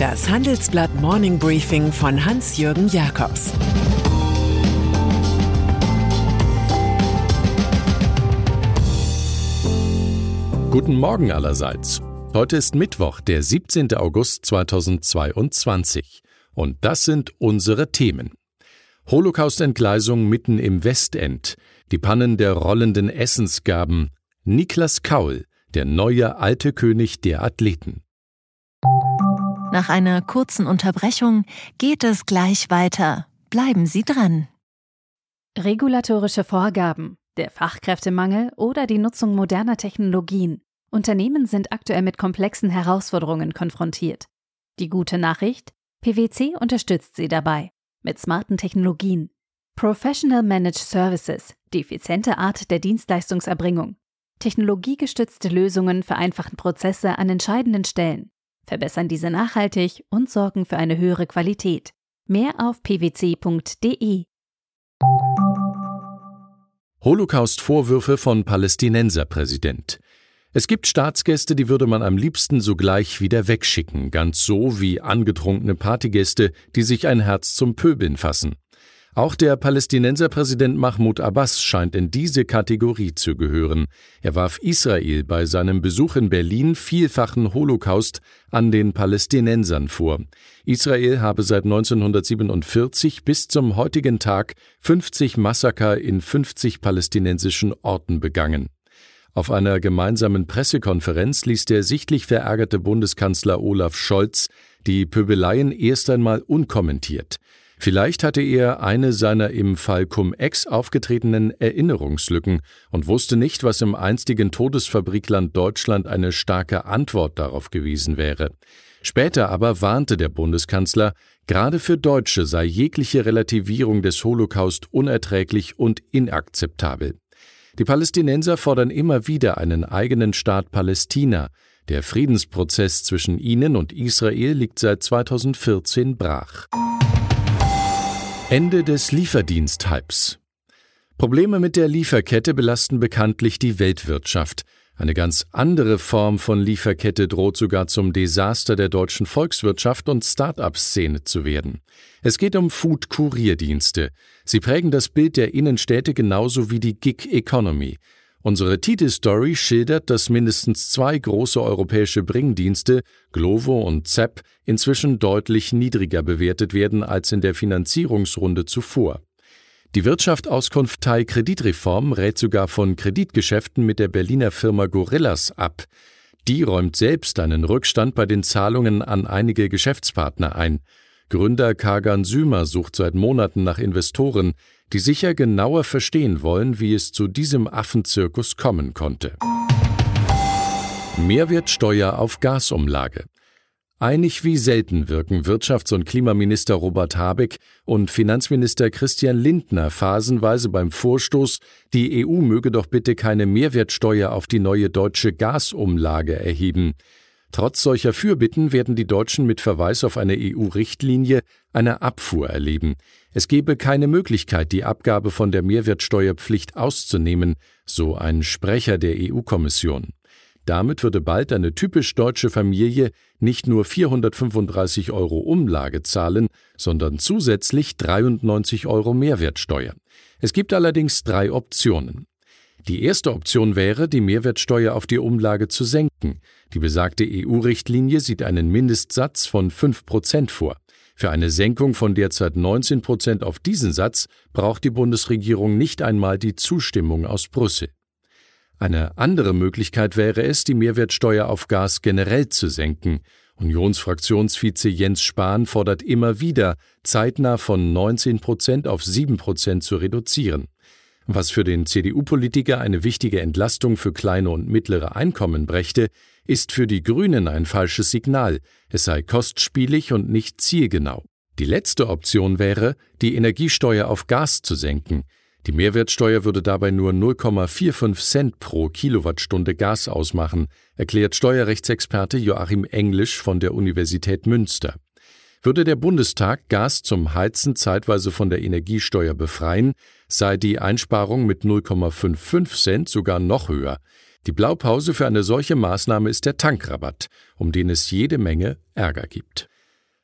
Das Handelsblatt Morning Briefing von Hans-Jürgen Jakobs Guten Morgen allerseits. Heute ist Mittwoch, der 17. August 2022. Und das sind unsere Themen. Holocaust-Entgleisung mitten im Westend, die Pannen der rollenden Essensgaben, Niklas Kaul, der neue alte König der Athleten. Nach einer kurzen Unterbrechung geht es gleich weiter. Bleiben Sie dran. Regulatorische Vorgaben, der Fachkräftemangel oder die Nutzung moderner Technologien. Unternehmen sind aktuell mit komplexen Herausforderungen konfrontiert. Die gute Nachricht? PwC unterstützt sie dabei mit smarten Technologien. Professional Managed Services, die effiziente Art der Dienstleistungserbringung. Technologiegestützte Lösungen vereinfachen Prozesse an entscheidenden Stellen, verbessern diese nachhaltig und sorgen für eine höhere Qualität. Mehr auf pwc.de. Holocaust-Vorwürfe von Palästinenserpräsident. Es gibt Staatsgäste, die würde man am liebsten sogleich wieder wegschicken, ganz so wie angetrunkene Partygäste, die sich ein Herz zum Pöbeln fassen. Auch der Palästinenserpräsident Mahmoud Abbas scheint in diese Kategorie zu gehören. Er warf Israel bei seinem Besuch in Berlin vielfachen Holocaust an den Palästinensern vor. Israel habe seit 1947 bis zum heutigen Tag 50 Massaker in 50 palästinensischen Orten begangen. Auf einer gemeinsamen Pressekonferenz ließ der sichtlich verärgerte Bundeskanzler Olaf Scholz die Pöbeleien erst einmal unkommentiert. Vielleicht hatte er eine seiner im Fall Cum-Ex aufgetretenen Erinnerungslücken und wusste nicht, was im einstigen Todesfabrikland Deutschland eine starke Antwort darauf gewesen wäre. Später aber warnte der Bundeskanzler, gerade für Deutsche sei jegliche Relativierung des Holocaust unerträglich und inakzeptabel. Die Palästinenser fordern immer wieder einen eigenen Staat Palästina. Der Friedensprozess zwischen ihnen und Israel liegt seit 2014 brach. Ende des Lieferdiensthypes. Probleme mit der Lieferkette belasten bekanntlich die Weltwirtschaft. Eine ganz andere Form von Lieferkette droht sogar zum Desaster der deutschen Volkswirtschaft und Start-up-Szene zu werden. Es geht um Food-Kurierdienste. Sie prägen das Bild der Innenstädte genauso wie die Gig-Economy. Unsere Titelstory schildert, dass mindestens zwei große europäische Bringdienste, Glovo und Zepp, inzwischen deutlich niedriger bewertet werden als in der Finanzierungsrunde zuvor. Die Wirtschaftsauskunftei Kreditreform rät sogar von Kreditgeschäften mit der Berliner Firma Gorillas ab. Die räumt selbst einen Rückstand bei den Zahlungen an einige Geschäftspartner ein. Gründer Kagan Sümer sucht seit Monaten nach Investoren, die sicher genauer verstehen wollen, wie es zu diesem Affenzirkus kommen konnte. Mehrwertsteuer auf Gasumlage. Einig wie selten wirken Wirtschafts- und Klimaminister Robert Habeck und Finanzminister Christian Lindner phasenweise beim Vorstoß, die EU möge doch bitte keine Mehrwertsteuer auf die neue deutsche Gasumlage erheben. Trotz solcher Fürbitten werden die Deutschen mit Verweis auf eine EU-Richtlinie eine Abfuhr erleben. Es gebe keine Möglichkeit, die Abgabe von der Mehrwertsteuerpflicht auszunehmen, so ein Sprecher der EU-Kommission. Damit würde bald eine typisch deutsche Familie nicht nur 435 Euro Umlage zahlen, sondern zusätzlich 93 Euro Mehrwertsteuer. Es gibt allerdings drei Optionen. Die erste Option wäre, die Mehrwertsteuer auf die Umlage zu senken. Die besagte EU-Richtlinie sieht einen Mindestsatz von 5 Prozent vor. Für eine Senkung von derzeit 19 Prozent auf diesen Satz braucht die Bundesregierung nicht einmal die Zustimmung aus Brüssel. Eine andere Möglichkeit wäre es, die Mehrwertsteuer auf Gas generell zu senken. Unionsfraktionsvize Jens Spahn fordert immer wieder, zeitnah von 19 Prozent auf 7 Prozent zu reduzieren. Was für den CDU-Politiker eine wichtige Entlastung für kleine und mittlere Einkommen brächte, ist für die Grünen ein falsches Signal. Es sei kostspielig und nicht zielgenau. Die letzte Option wäre, die Energiesteuer auf Gas zu senken. Die Mehrwertsteuer würde dabei nur 0,45 Cent pro Kilowattstunde Gas ausmachen, erklärt Steuerrechtsexperte Joachim Englisch von der Universität Münster. Würde der Bundestag Gas zum Heizen zeitweise von der Energiesteuer befreien, sei die Einsparung mit 0,55 Cent sogar noch höher. Die Blaupause für eine solche Maßnahme ist der Tankrabatt, um den es jede Menge Ärger gibt.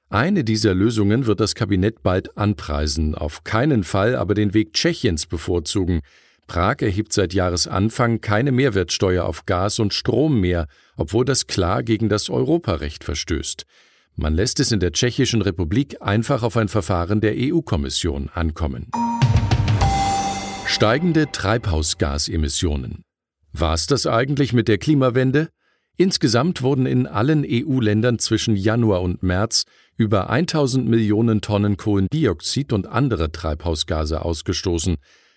Eine dieser Lösungen wird das Kabinett bald anpreisen, auf keinen Fall aber den Weg Tschechiens bevorzugen. Prag erhebt seit Jahresanfang keine Mehrwertsteuer auf Gas und Strom mehr, obwohl das klar gegen das Europarecht verstößt. Man lässt es in der Tschechischen Republik einfach auf ein Verfahren der EU-Kommission ankommen. Steigende Treibhausgasemissionen. War es das eigentlich mit der Klimawende? Insgesamt wurden in allen EU-Ländern zwischen Januar und März über 1000 Millionen Tonnen Kohlendioxid und andere Treibhausgase ausgestoßen.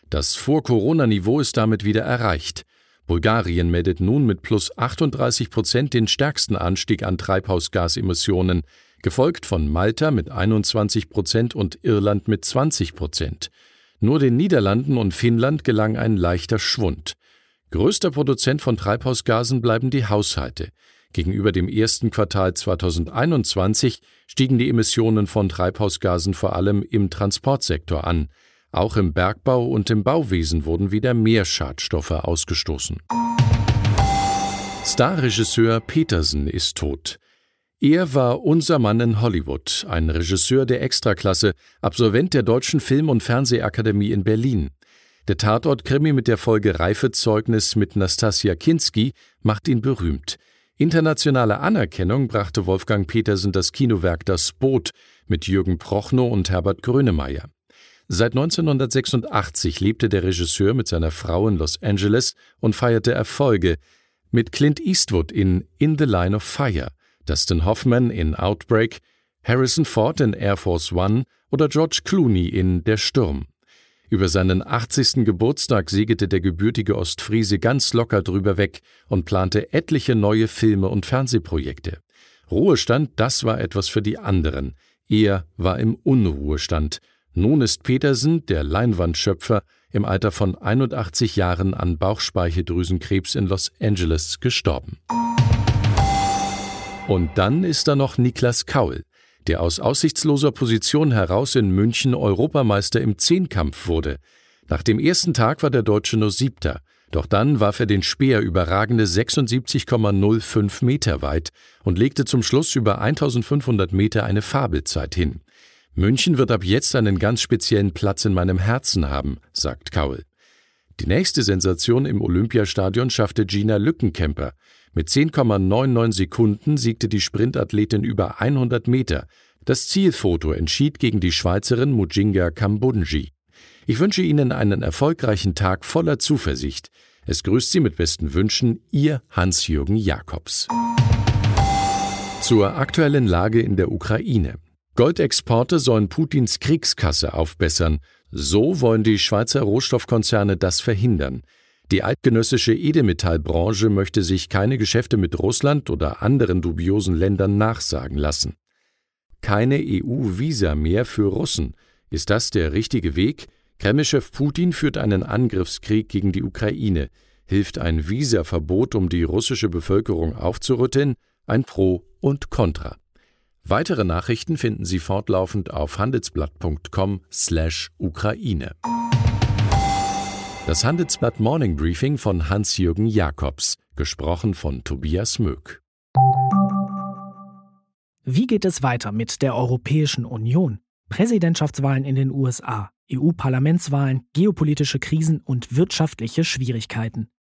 Das Vor-Corona-Niveau ist damit wieder erreicht. Bulgarien meldet nun mit plus 38 Prozent den stärksten Anstieg an Treibhausgasemissionen, gefolgt von Malta mit 21 Prozent und Irland mit 20 Prozent. Nur den Niederlanden und Finnland gelang ein leichter Schwund. Größter Produzent von Treibhausgasen bleiben die Haushalte. Gegenüber dem ersten Quartal 2021 stiegen die Emissionen von Treibhausgasen vor allem im Transportsektor an. Auch im Bergbau und im Bauwesen wurden wieder mehr Schadstoffe ausgestoßen. Starregisseur Petersen ist tot. Er war unser Mann in Hollywood, ein Regisseur der Extraklasse, Absolvent der Deutschen Film- und Fernsehakademie in Berlin. Der Tatort-Krimi mit der Folge Reifezeugnis mit Nastasia Kinski macht ihn berühmt. Internationale Anerkennung brachte Wolfgang Petersen das Kinowerk Das Boot mit Jürgen Prochnow und Herbert Grönemeyer. Seit 1986 lebte der Regisseur mit seiner Frau in Los Angeles und feierte Erfolge mit Clint Eastwood in In the Line of Fire, Dustin Hoffman in Outbreak, Harrison Ford in Air Force One oder George Clooney in Der Sturm. Über seinen 80. Geburtstag segelte der gebürtige Ostfriese ganz locker drüber weg und plante etliche neue Filme und Fernsehprojekte. Ruhestand, das war etwas für die anderen. Er war im Unruhestand nun ist Petersen, der Leinwandschöpfer, im Alter von 81 Jahren an Bauchspeicheldrüsenkrebs in Los Angeles gestorben. Und dann ist da noch Niklas Kaul, der aus aussichtsloser Position heraus in München Europameister im Zehnkampf wurde. Nach dem ersten Tag war der Deutsche nur Siebter, doch dann warf er den Speer überragende 76,05 Meter weit und legte zum Schluss über 1500 Meter eine Fabelzeit hin. München wird ab jetzt einen ganz speziellen Platz in meinem Herzen haben, sagt Kaul. Die nächste Sensation im Olympiastadion schaffte Gina Lückenkemper. Mit 10,99 Sekunden siegte die Sprintathletin über 100 Meter. Das Zielfoto entschied gegen die Schweizerin Mujinga Kambunji. Ich wünsche Ihnen einen erfolgreichen Tag voller Zuversicht. Es grüßt Sie mit besten Wünschen, Ihr Hans-Jürgen Jakobs. Zur aktuellen Lage in der Ukraine. Goldexporte sollen Putins Kriegskasse aufbessern. So wollen die Schweizer Rohstoffkonzerne das verhindern. Die eidgenössische Edelmetallbranche möchte sich keine Geschäfte mit Russland oder anderen dubiosen Ländern nachsagen lassen. Keine EU-Visa mehr für Russen. Ist das der richtige Weg? Kremlchef Putin führt einen Angriffskrieg gegen die Ukraine. Hilft ein Visaverbot, um die russische Bevölkerung aufzurütteln? Ein Pro und Contra. Weitere Nachrichten finden Sie fortlaufend auf handelsblatt.com/ukraine. Das Handelsblatt Morning Briefing von Hans-Jürgen Jakobs, gesprochen von Tobias Möck. Wie geht es weiter mit der Europäischen Union? Präsidentschaftswahlen in den USA, EU-Parlamentswahlen, geopolitische Krisen und wirtschaftliche Schwierigkeiten.